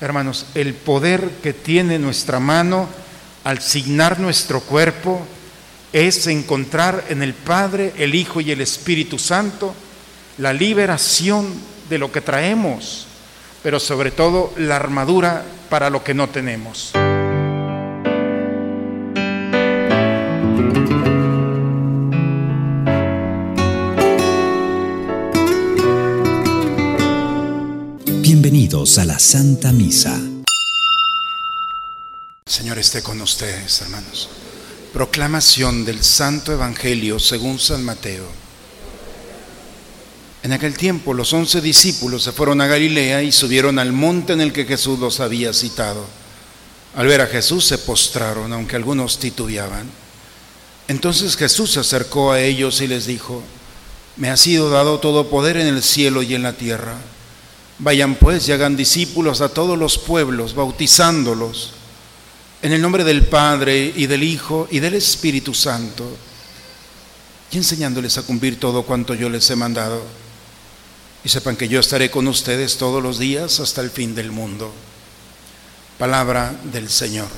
Hermanos, el poder que tiene nuestra mano al signar nuestro cuerpo es encontrar en el Padre, el Hijo y el Espíritu Santo la liberación de lo que traemos, pero sobre todo la armadura para lo que no tenemos. Bienvenidos a la Santa Misa. Señor esté con ustedes, hermanos. Proclamación del Santo Evangelio según San Mateo. En aquel tiempo los once discípulos se fueron a Galilea y subieron al monte en el que Jesús los había citado. Al ver a Jesús se postraron, aunque algunos titubeaban. Entonces Jesús se acercó a ellos y les dijo, Me ha sido dado todo poder en el cielo y en la tierra. Vayan pues y hagan discípulos a todos los pueblos, bautizándolos en el nombre del Padre y del Hijo y del Espíritu Santo, y enseñándoles a cumplir todo cuanto yo les he mandado. Y sepan que yo estaré con ustedes todos los días hasta el fin del mundo. Palabra del Señor.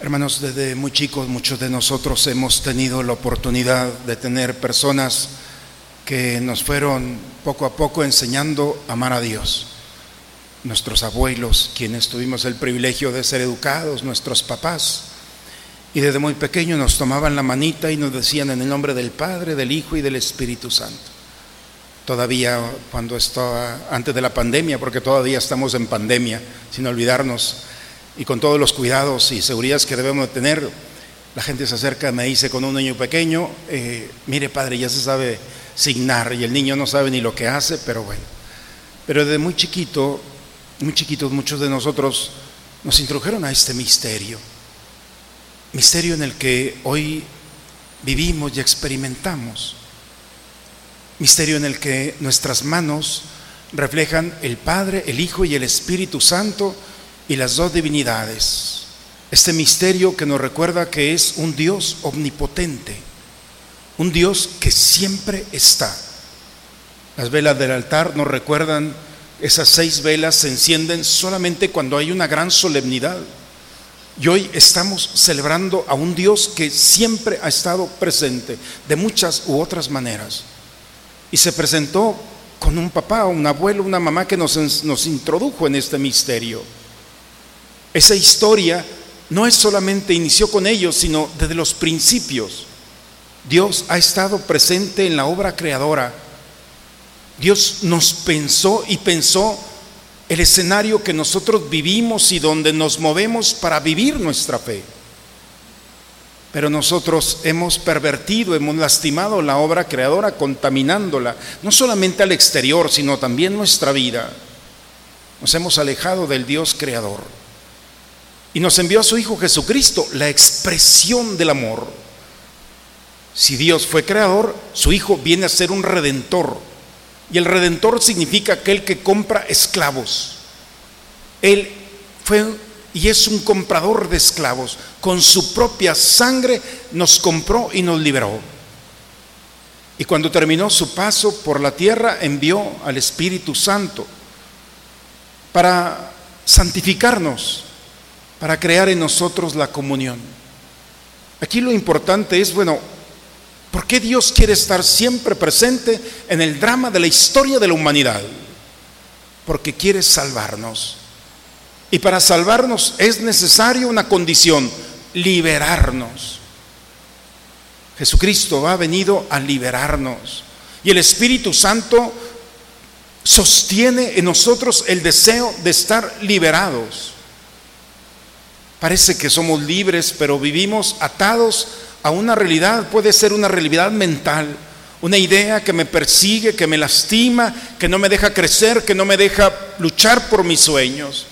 Hermanos, desde muy chicos muchos de nosotros hemos tenido la oportunidad de tener personas que nos fueron poco a poco enseñando a amar a Dios nuestros abuelos, quienes tuvimos el privilegio de ser educados, nuestros papás. Y desde muy pequeño nos tomaban la manita y nos decían en el nombre del Padre, del Hijo y del Espíritu Santo. Todavía cuando estaba antes de la pandemia, porque todavía estamos en pandemia, sin olvidarnos, y con todos los cuidados y seguridades que debemos tener, la gente se acerca, me dice con un niño pequeño, eh, mire padre, ya se sabe signar y el niño no sabe ni lo que hace, pero bueno. Pero desde muy chiquito muy chiquitos muchos de nosotros nos introdujeron a este misterio, misterio en el que hoy vivimos y experimentamos, misterio en el que nuestras manos reflejan el Padre, el Hijo y el Espíritu Santo y las dos divinidades. Este misterio que nos recuerda que es un Dios omnipotente, un Dios que siempre está. Las velas del altar nos recuerdan esas seis velas se encienden solamente cuando hay una gran solemnidad. Y hoy estamos celebrando a un Dios que siempre ha estado presente de muchas u otras maneras. Y se presentó con un papá, un abuelo, una mamá que nos, nos introdujo en este misterio. Esa historia no es solamente inició con ellos, sino desde los principios. Dios ha estado presente en la obra creadora Dios nos pensó y pensó el escenario que nosotros vivimos y donde nos movemos para vivir nuestra fe. Pero nosotros hemos pervertido, hemos lastimado la obra creadora contaminándola, no solamente al exterior, sino también nuestra vida. Nos hemos alejado del Dios creador. Y nos envió a su Hijo Jesucristo, la expresión del amor. Si Dios fue creador, su Hijo viene a ser un redentor y el redentor significa aquel que compra esclavos. Él fue y es un comprador de esclavos. Con su propia sangre nos compró y nos liberó. Y cuando terminó su paso por la tierra, envió al Espíritu Santo para santificarnos, para crear en nosotros la comunión. Aquí lo importante es, bueno, ¿Por qué Dios quiere estar siempre presente en el drama de la historia de la humanidad? Porque quiere salvarnos. Y para salvarnos es necesario una condición, liberarnos. Jesucristo ha venido a liberarnos. Y el Espíritu Santo sostiene en nosotros el deseo de estar liberados. Parece que somos libres, pero vivimos atados a una realidad, puede ser una realidad mental, una idea que me persigue, que me lastima, que no me deja crecer, que no me deja luchar por mis sueños.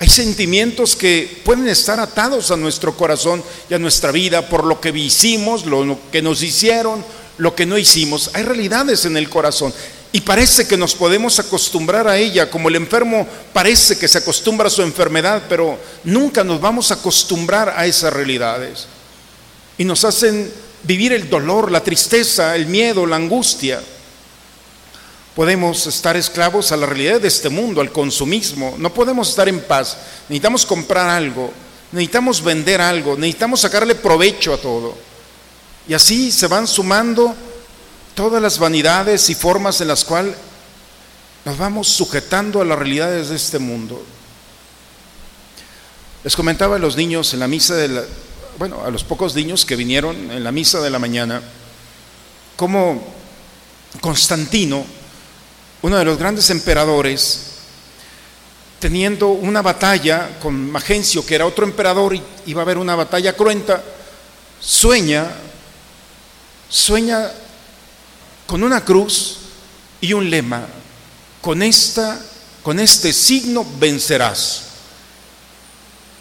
Hay sentimientos que pueden estar atados a nuestro corazón y a nuestra vida por lo que hicimos, lo que nos hicieron, lo que no hicimos. Hay realidades en el corazón y parece que nos podemos acostumbrar a ella, como el enfermo parece que se acostumbra a su enfermedad, pero nunca nos vamos a acostumbrar a esas realidades y nos hacen vivir el dolor, la tristeza, el miedo, la angustia. podemos estar esclavos a la realidad de este mundo, al consumismo. No podemos estar en paz. Necesitamos comprar algo, necesitamos vender algo, necesitamos sacarle provecho a todo. Y así se van sumando todas las vanidades y formas en las cuales nos vamos sujetando a las realidades de este mundo. Les comentaba a los niños en la misa de la, bueno, a los pocos niños que vinieron en la misa de la mañana, cómo Constantino, uno de los grandes emperadores, teniendo una batalla con Magencio, que era otro emperador, y iba a haber una batalla cruenta, sueña, sueña con una cruz y un lema, con esta, con este signo vencerás.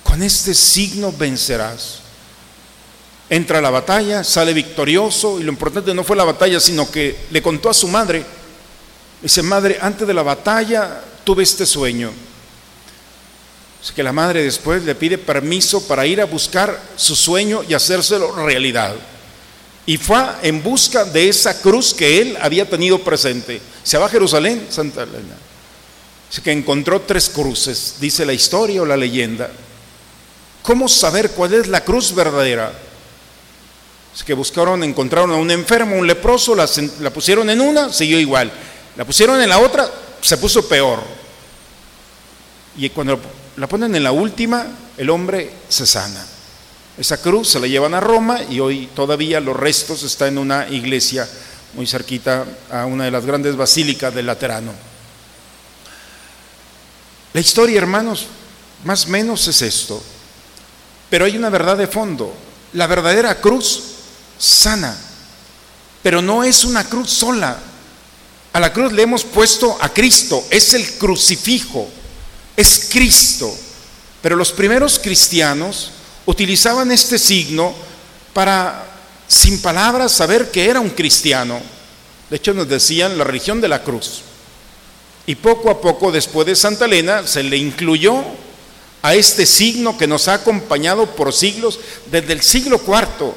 Con este signo vencerás. Entra a la batalla, sale victorioso y lo importante no fue la batalla, sino que le contó a su madre, dice, madre, antes de la batalla tuve este sueño. Así que la madre después le pide permiso para ir a buscar su sueño y hacérselo realidad. Y fue en busca de esa cruz que él había tenido presente. Se va a Jerusalén, Santa Elena. Así que encontró tres cruces, dice la historia o la leyenda. ¿Cómo saber cuál es la cruz verdadera? Así que buscaron, encontraron a un enfermo, un leproso, la, la pusieron en una, siguió igual. La pusieron en la otra, se puso peor. Y cuando la ponen en la última, el hombre se sana. Esa cruz se la llevan a Roma y hoy todavía los restos están en una iglesia muy cerquita a una de las grandes basílicas del Laterano. La historia, hermanos, más o menos es esto. Pero hay una verdad de fondo. La verdadera cruz sana. Pero no es una cruz sola. A la cruz le hemos puesto a Cristo. Es el crucifijo. Es Cristo. Pero los primeros cristianos utilizaban este signo para, sin palabras, saber que era un cristiano. De hecho, nos decían la religión de la cruz. Y poco a poco, después de Santa Elena, se le incluyó a este signo que nos ha acompañado por siglos, desde el siglo IV.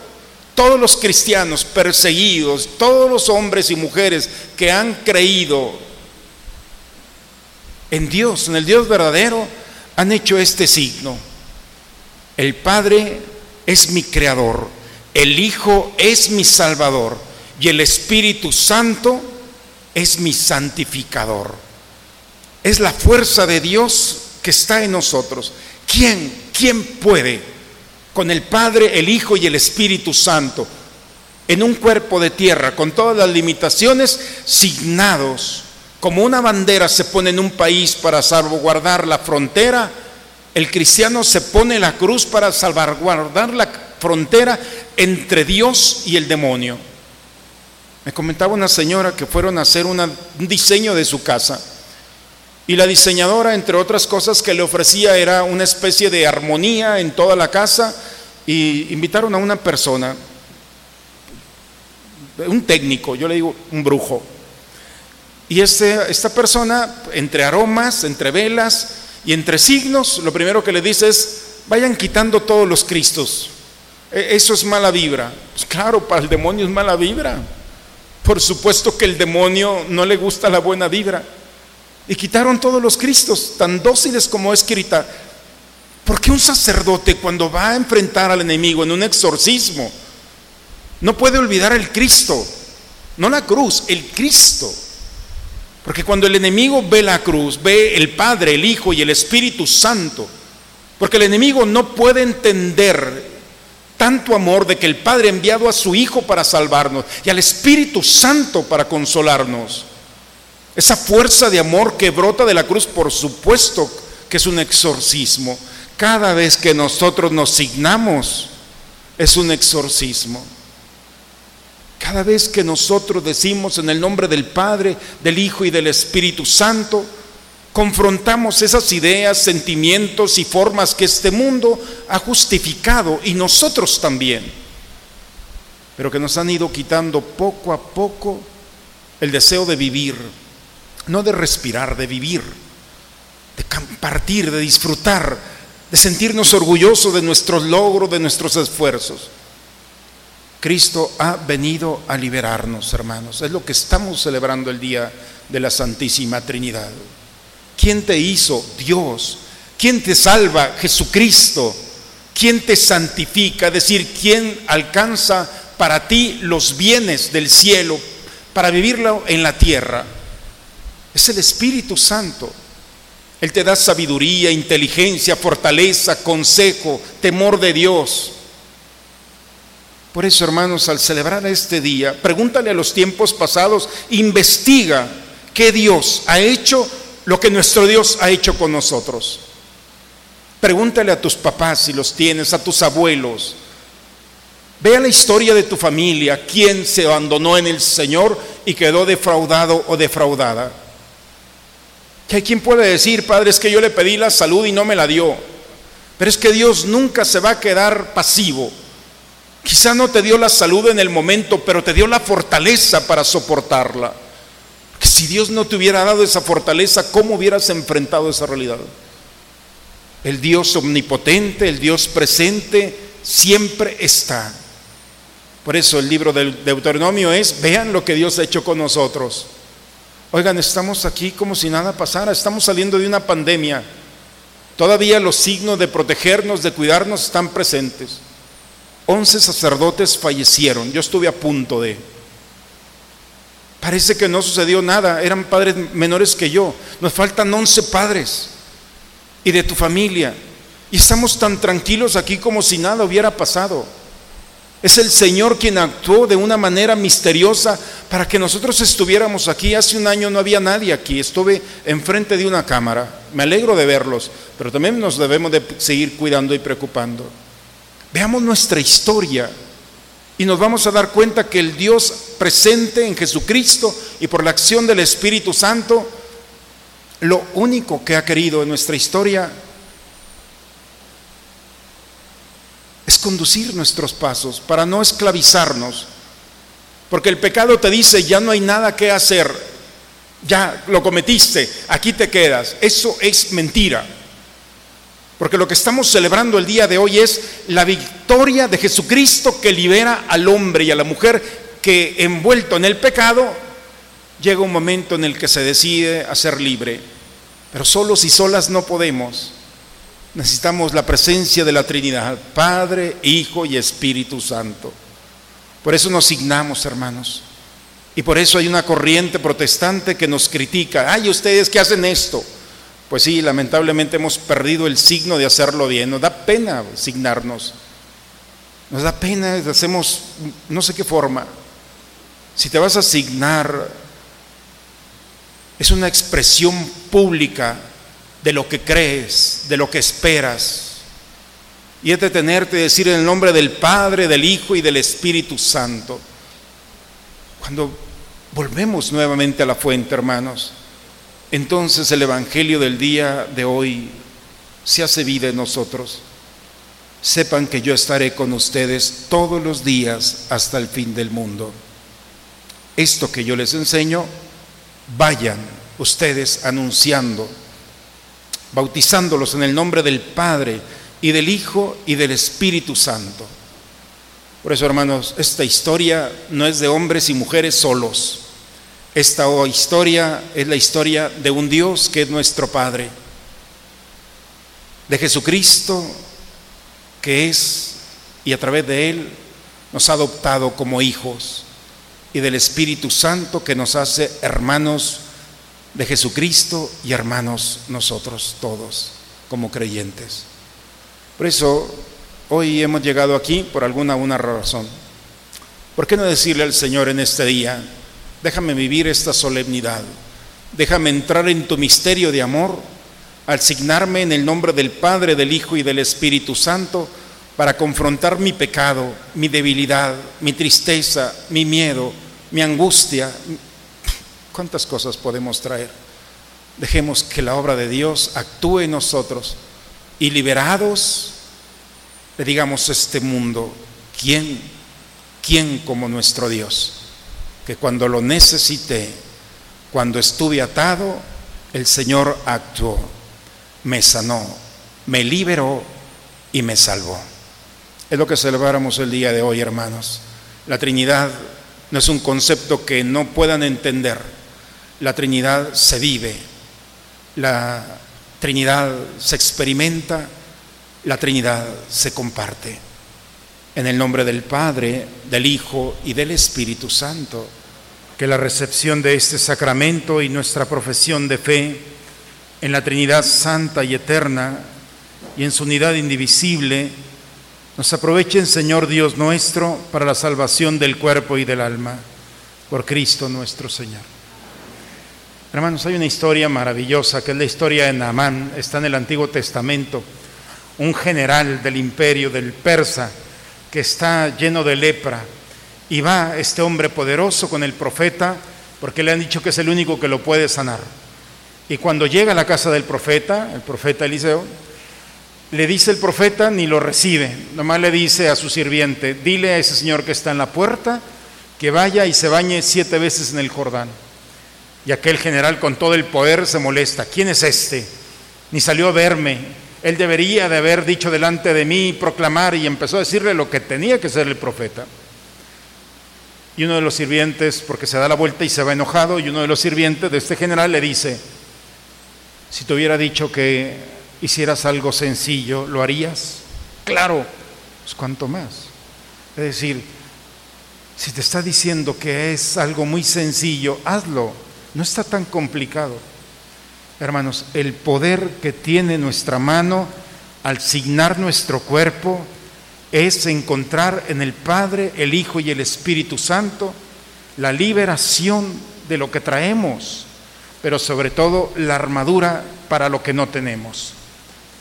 Todos los cristianos perseguidos, todos los hombres y mujeres que han creído en Dios, en el Dios verdadero, han hecho este signo. El Padre es mi creador, el Hijo es mi salvador y el Espíritu Santo es mi santificador. Es la fuerza de Dios que está en nosotros. ¿Quién, quién puede con el Padre, el Hijo y el Espíritu Santo en un cuerpo de tierra con todas las limitaciones signados como una bandera se pone en un país para salvaguardar la frontera? El cristiano se pone la cruz para salvaguardar la frontera entre Dios y el demonio. Me comentaba una señora que fueron a hacer un diseño de su casa y la diseñadora, entre otras cosas que le ofrecía, era una especie de armonía en toda la casa y invitaron a una persona, un técnico, yo le digo un brujo. Y este, esta persona, entre aromas, entre velas, y entre signos, lo primero que le dice es, vayan quitando todos los Cristos. E, eso es mala vibra. Pues claro, para el demonio es mala vibra. Por supuesto que el demonio no le gusta la buena vibra. Y quitaron todos los Cristos, tan dóciles como escrita. Porque un sacerdote cuando va a enfrentar al enemigo en un exorcismo, no puede olvidar el Cristo, no la cruz, el Cristo. Porque cuando el enemigo ve la cruz, ve el Padre, el Hijo y el Espíritu Santo, porque el enemigo no puede entender tanto amor de que el Padre ha enviado a su Hijo para salvarnos y al Espíritu Santo para consolarnos. Esa fuerza de amor que brota de la cruz, por supuesto que es un exorcismo. Cada vez que nosotros nos signamos, es un exorcismo. Cada vez que nosotros decimos en el nombre del Padre, del Hijo y del Espíritu Santo, confrontamos esas ideas, sentimientos y formas que este mundo ha justificado y nosotros también, pero que nos han ido quitando poco a poco el deseo de vivir, no de respirar, de vivir, de compartir, de disfrutar, de sentirnos orgullosos de nuestros logros, de nuestros esfuerzos. Cristo ha venido a liberarnos, hermanos. Es lo que estamos celebrando el día de la Santísima Trinidad. ¿Quién te hizo? Dios. ¿Quién te salva? Jesucristo. ¿Quién te santifica? Es decir, ¿quién alcanza para ti los bienes del cielo para vivirlo en la tierra? Es el Espíritu Santo. Él te da sabiduría, inteligencia, fortaleza, consejo, temor de Dios. Por eso, hermanos, al celebrar este día, pregúntale a los tiempos pasados, investiga qué Dios ha hecho lo que nuestro Dios ha hecho con nosotros. Pregúntale a tus papás si los tienes, a tus abuelos. Vea la historia de tu familia, quién se abandonó en el Señor y quedó defraudado o defraudada. Que hay quien puede decir, Padre, es que yo le pedí la salud y no me la dio. Pero es que Dios nunca se va a quedar pasivo. Quizá no te dio la salud en el momento, pero te dio la fortaleza para soportarla. Si Dios no te hubiera dado esa fortaleza, ¿cómo hubieras enfrentado esa realidad? El Dios omnipotente, el Dios presente, siempre está. Por eso el libro del Deuteronomio es, vean lo que Dios ha hecho con nosotros. Oigan, estamos aquí como si nada pasara, estamos saliendo de una pandemia. Todavía los signos de protegernos, de cuidarnos están presentes. Once sacerdotes fallecieron, yo estuve a punto de... Parece que no sucedió nada, eran padres menores que yo. Nos faltan once padres y de tu familia. Y estamos tan tranquilos aquí como si nada hubiera pasado. Es el Señor quien actuó de una manera misteriosa para que nosotros estuviéramos aquí. Hace un año no había nadie aquí, estuve enfrente de una cámara. Me alegro de verlos, pero también nos debemos de seguir cuidando y preocupando. Veamos nuestra historia y nos vamos a dar cuenta que el Dios presente en Jesucristo y por la acción del Espíritu Santo, lo único que ha querido en nuestra historia es conducir nuestros pasos para no esclavizarnos. Porque el pecado te dice, ya no hay nada que hacer, ya lo cometiste, aquí te quedas. Eso es mentira. Porque lo que estamos celebrando el día de hoy es la victoria de Jesucristo que libera al hombre y a la mujer que envuelto en el pecado, llega un momento en el que se decide a ser libre. Pero solos y solas no podemos. Necesitamos la presencia de la Trinidad, Padre, Hijo y Espíritu Santo. Por eso nos signamos, hermanos. Y por eso hay una corriente protestante que nos critica. Ay, ustedes que hacen esto. Pues sí, lamentablemente hemos perdido el signo de hacerlo bien. Nos da pena signarnos. Nos da pena, hacemos no sé qué forma. Si te vas a asignar, es una expresión pública de lo que crees, de lo que esperas. Y es detenerte y decir en el nombre del Padre, del Hijo y del Espíritu Santo. Cuando volvemos nuevamente a la fuente, hermanos, entonces el Evangelio del día de hoy se hace vida en nosotros. Sepan que yo estaré con ustedes todos los días hasta el fin del mundo. Esto que yo les enseño, vayan ustedes anunciando bautizándolos en el nombre del Padre y del Hijo y del Espíritu Santo. Por eso, hermanos, esta historia no es de hombres y mujeres solos. Esta historia es la historia de un Dios que es nuestro Padre, de Jesucristo, que es y a través de Él nos ha adoptado como hijos, y del Espíritu Santo que nos hace hermanos de Jesucristo y hermanos nosotros todos como creyentes. Por eso hoy hemos llegado aquí por alguna una razón. ¿Por qué no decirle al Señor en este día, déjame vivir esta solemnidad, déjame entrar en tu misterio de amor, al signarme en el nombre del Padre, del Hijo y del Espíritu Santo, para confrontar mi pecado, mi debilidad, mi tristeza, mi miedo, mi angustia, ¿Cuántas cosas podemos traer? Dejemos que la obra de Dios actúe en nosotros y liberados le digamos a este mundo, ¿quién, quién como nuestro Dios? Que cuando lo necesité, cuando estuve atado, el Señor actuó, me sanó, me liberó y me salvó. Es lo que celebramos el día de hoy, hermanos. La Trinidad no es un concepto que no puedan entender la Trinidad se vive, la Trinidad se experimenta, la Trinidad se comparte. En el nombre del Padre, del Hijo y del Espíritu Santo, que la recepción de este sacramento y nuestra profesión de fe en la Trinidad Santa y Eterna y en su unidad indivisible, nos aprovechen, Señor Dios nuestro, para la salvación del cuerpo y del alma, por Cristo nuestro Señor. Hermanos, hay una historia maravillosa, que es la historia de Naamán, está en el Antiguo Testamento, un general del imperio del persa que está lleno de lepra, y va este hombre poderoso con el profeta, porque le han dicho que es el único que lo puede sanar. Y cuando llega a la casa del profeta, el profeta Eliseo, le dice el profeta, ni lo recibe, nomás le dice a su sirviente, dile a ese señor que está en la puerta que vaya y se bañe siete veces en el Jordán. Y aquel general con todo el poder se molesta, ¿quién es este? Ni salió a verme, él debería de haber dicho delante de mí, proclamar, y empezó a decirle lo que tenía que ser el profeta. Y uno de los sirvientes, porque se da la vuelta y se va enojado, y uno de los sirvientes de este general le dice, si te hubiera dicho que hicieras algo sencillo, ¿lo harías? Claro, pues cuanto más. Es decir, si te está diciendo que es algo muy sencillo, hazlo, no está tan complicado. Hermanos, el poder que tiene nuestra mano al signar nuestro cuerpo es encontrar en el Padre, el Hijo y el Espíritu Santo la liberación de lo que traemos, pero sobre todo la armadura para lo que no tenemos.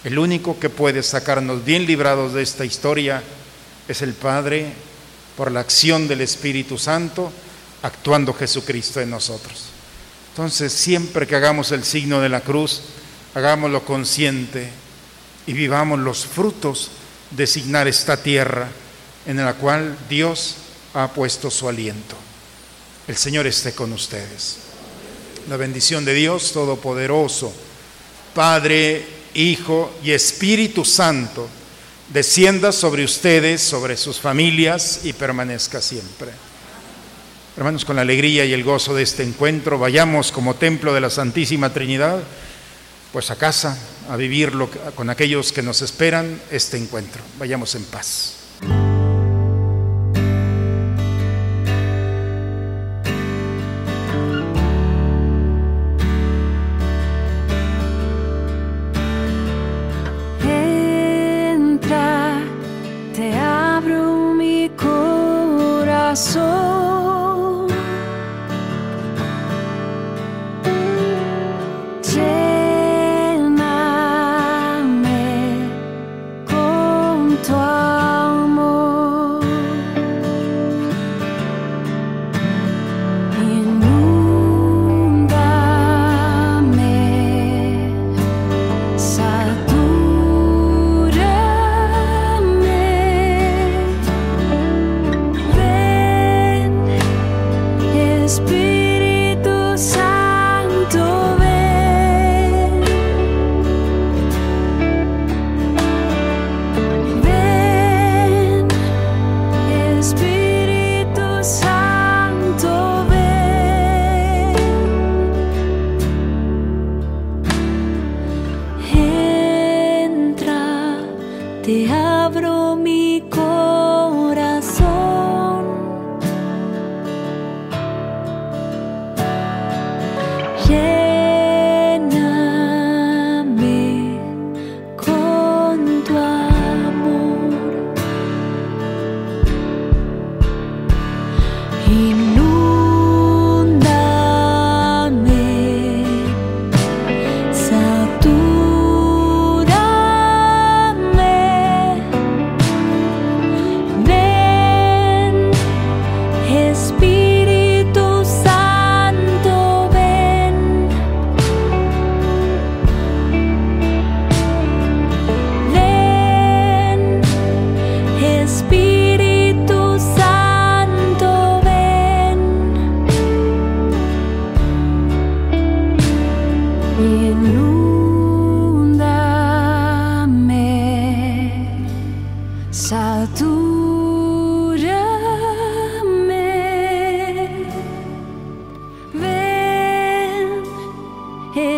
El único que puede sacarnos bien librados de esta historia es el Padre por la acción del Espíritu Santo, actuando Jesucristo en nosotros. Entonces, siempre que hagamos el signo de la cruz, hagámoslo consciente y vivamos los frutos de signar esta tierra en la cual Dios ha puesto su aliento. El Señor esté con ustedes. La bendición de Dios Todopoderoso, Padre, Hijo y Espíritu Santo descienda sobre ustedes, sobre sus familias y permanezca siempre. Hermanos, con la alegría y el gozo de este encuentro, vayamos como templo de la Santísima Trinidad, pues a casa, a vivirlo con aquellos que nos esperan este encuentro. Vayamos en paz. Entra, te abro mi corazón.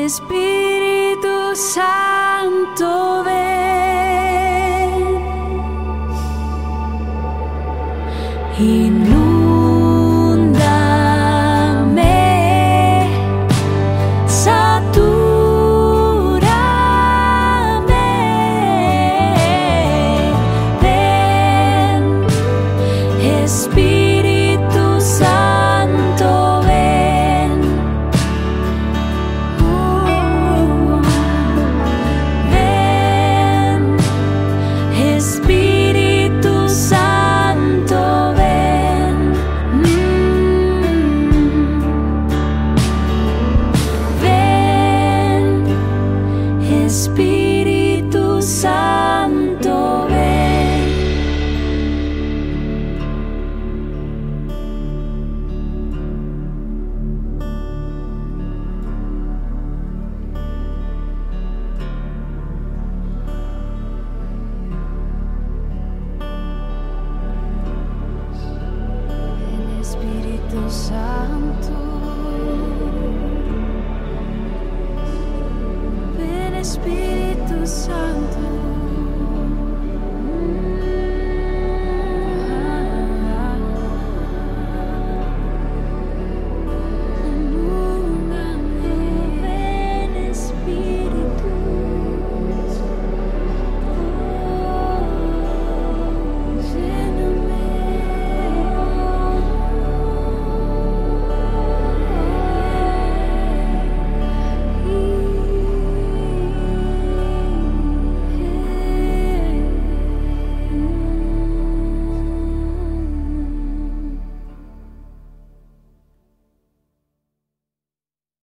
Espíritu Santo ven.